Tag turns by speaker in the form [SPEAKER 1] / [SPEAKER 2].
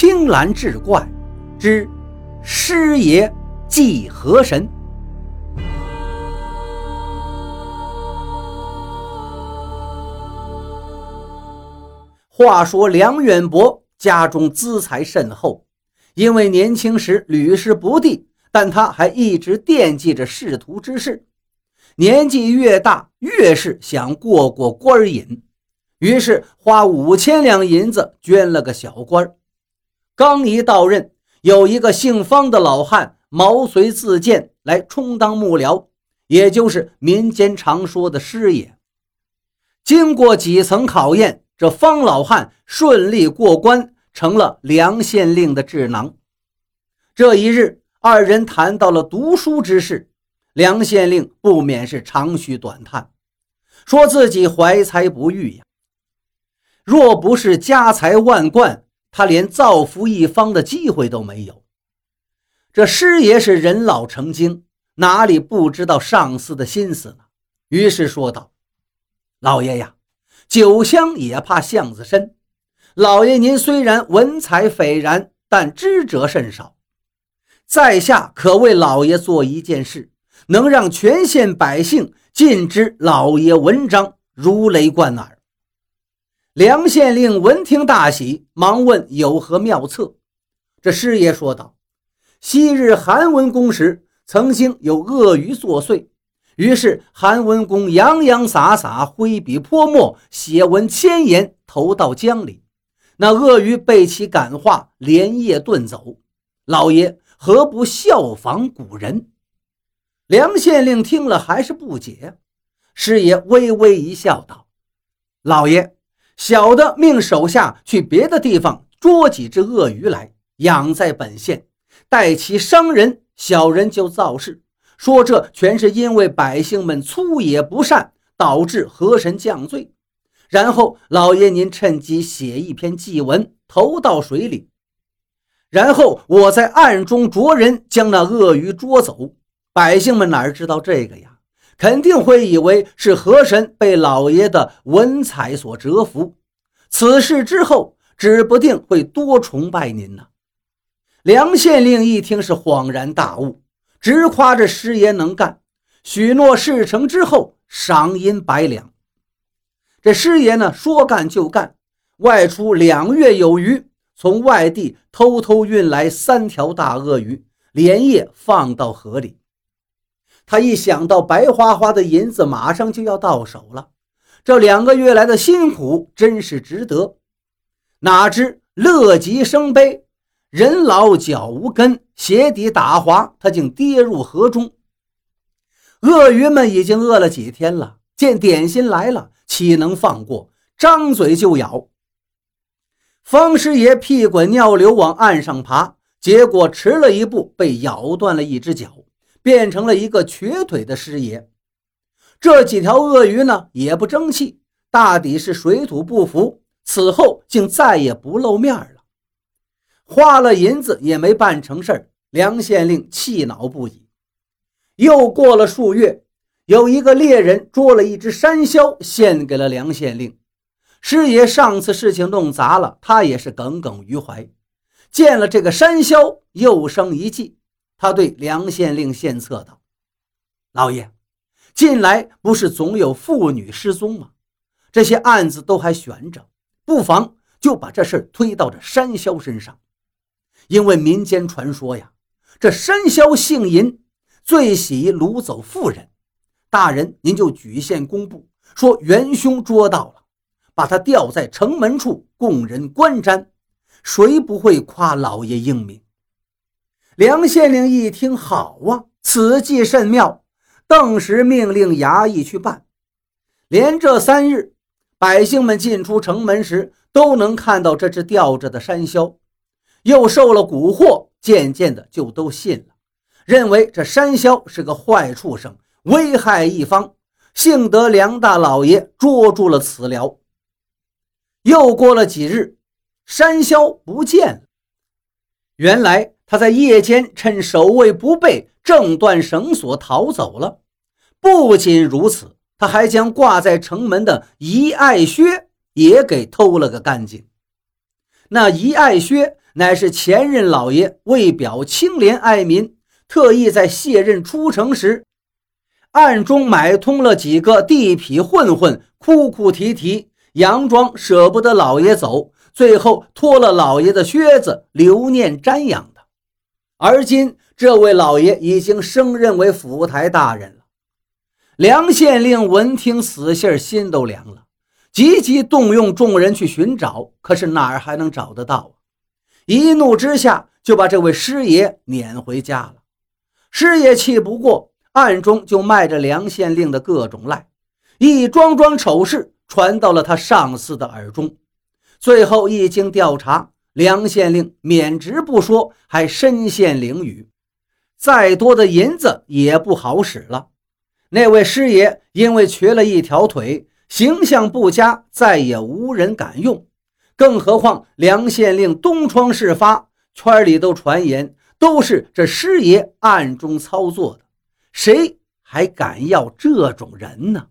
[SPEAKER 1] 青蓝志怪之师爷祭河神。话说梁远伯家中资财甚厚，因为年轻时屡试不第，但他还一直惦记着仕途之事。年纪越大，越是想过过官瘾，于是花五千两银子捐了个小官。刚一到任，有一个姓方的老汉毛遂自荐来充当幕僚，也就是民间常说的师爷。经过几层考验，这方老汉顺利过关，成了梁县令的智囊。这一日，二人谈到了读书之事。梁县令不免是长吁短叹，说自己怀才不遇呀。若不是家财万贯，他连造福一方的机会都没有。这师爷是人老成精，哪里不知道上司的心思呢？于是说道：“老爷呀，酒香也怕巷子深。老爷您虽然文采斐然，但知者甚少。在下可为老爷做一件事。”能让全县百姓尽知老爷文章如雷贯耳。梁县令闻听大喜，忙问有何妙策。这师爷说道：“昔日韩文公时，曾经有鳄鱼作祟，于是韩文公洋洋洒洒挥笔泼墨，写文千言，投到江里。那鳄鱼被其感化，连夜遁走。老爷何不效仿古人？”梁县令听了还是不解，师爷微微一笑，道：“老爷，小的命手下去别的地方捉几只鳄鱼来养在本县，待其伤人，小人就造势，说这全是因为百姓们粗野不善，导致河神降罪。然后老爷您趁机写一篇祭文，投到水里，然后我在暗中着人将那鳄鱼捉走。”百姓们哪知道这个呀？肯定会以为是河神被老爷的文采所折服。此事之后，指不定会多崇拜您呢。梁县令一听是恍然大悟，直夸这师爷能干，许诺事成之后赏银百两。这师爷呢，说干就干，外出两月有余，从外地偷偷运来三条大鳄鱼，连夜放到河里。他一想到白花花的银子马上就要到手了，这两个月来的辛苦真是值得。哪知乐极生悲，人老脚无根，鞋底打滑，他竟跌入河中。鳄鱼们已经饿了几天了，见点心来了，岂能放过？张嘴就咬。方师爷屁滚尿流往岸上爬，结果迟了一步，被咬断了一只脚。变成了一个瘸腿的师爷，这几条鳄鱼呢也不争气，大抵是水土不服，此后竟再也不露面了。花了银子也没办成事儿，梁县令气恼不已。又过了数月，有一个猎人捉了一只山魈，献给了梁县令。师爷上次事情弄砸了，他也是耿耿于怀，见了这个山魈，又生一计。他对梁县令献策道：“老爷，近来不是总有妇女失踪吗？这些案子都还悬着，不妨就把这事推到这山魈身上。因为民间传说呀，这山魈姓银，最喜掳走妇人。大人您就举县公布，说元凶捉到了，把他吊在城门处供人观瞻，谁不会夸老爷英明？”梁县令一听，好啊，此计甚妙，顿时命令衙役去办。连这三日，百姓们进出城门时，都能看到这只吊着的山魈，又受了蛊惑，渐渐的就都信了，认为这山魈是个坏畜生，危害一方。幸得梁大老爷捉住了此僚。又过了几日，山魈不见了，原来。他在夜间趁守卫不备，挣断绳索逃走了。不仅如此，他还将挂在城门的遗爱靴也给偷了个干净。那遗爱靴乃是前任老爷为表清廉爱民，特意在卸任出城时，暗中买通了几个地痞混混，哭哭啼啼，佯装舍不得老爷走，最后脱了老爷的靴子留念瞻仰的。而今这位老爷已经升任为府台大人了。梁县令闻听死信心都凉了。急急动用众人去寻找，可是哪儿还能找得到啊？一怒之下，就把这位师爷撵回家了。师爷气不过，暗中就卖着梁县令的各种赖，一桩桩丑事传到了他上司的耳中。最后一经调查，梁县令免职不说，还身陷囹圄，再多的银子也不好使了。那位师爷因为瘸了一条腿。形象不佳，再也无人敢用。更何况梁县令东窗事发，圈里都传言都是这师爷暗中操作的，谁还敢要这种人呢？